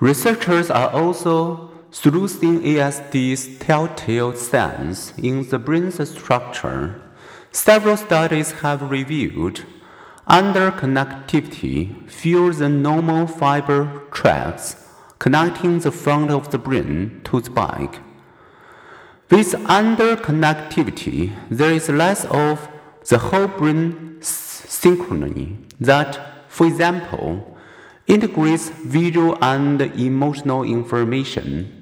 Researchers are also sleuthing ASD's telltale signs in the brain's structure. Several studies have revealed underconnectivity fuels the normal fiber tracks connecting the front of the brain to the back. With underconnectivity, there is less of the whole brain synchrony that, for example, integrates visual and emotional information.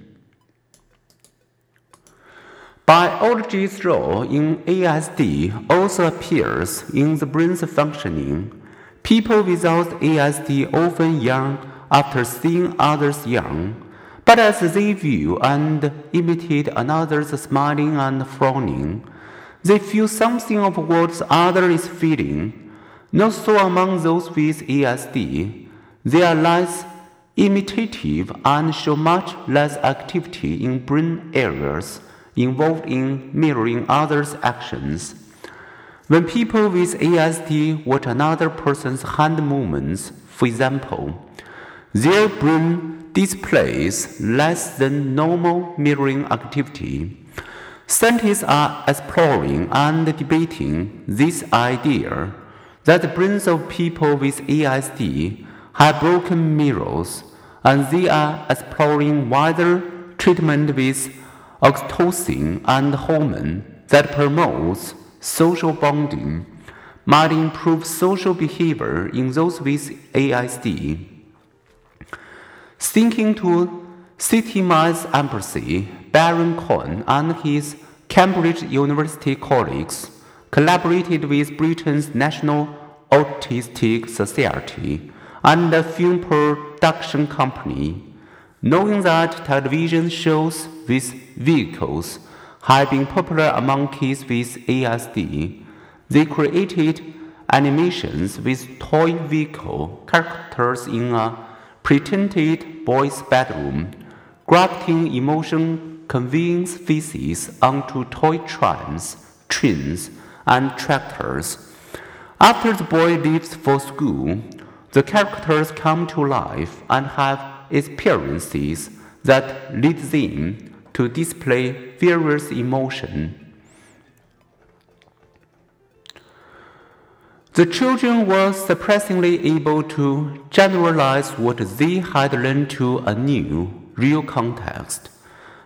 Biology's role in ASD also appears in the brain's functioning. People without ASD often yawn after seeing others yawn, but as they view and imitate another's smiling and frowning, they feel something of what the other is feeling. Not so among those with ASD. They are less imitative and show much less activity in brain areas involved in mirroring others' actions. When people with ASD watch another person's hand movements, for example, their brain displays less than normal mirroring activity. Scientists are exploring and debating this idea that the brains of people with ASD have broken mirrors, and they are exploring whether treatment with oxytocin and hormone that promotes social bonding might improve social behavior in those with ASD. Thinking to systemize empathy, Baron Cohen and his Cambridge University colleagues collaborated with Britain's National Autistic Society and film production company, knowing that television shows with vehicles had been popular among kids with ASD, they created animations with toy vehicle characters in a pretended boy's bedroom, grafting emotion conveying faces onto toy trams, trains, and tractors. After the boy leaves for school, the characters come to life and have experiences that lead them to display various emotions. The children were surprisingly able to generalize what they had learned to a new, real context.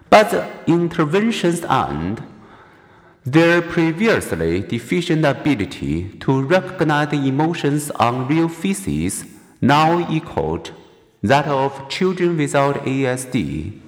But the interventions and their previously deficient ability to recognize the emotions on real faces now equaled that of children without ASD.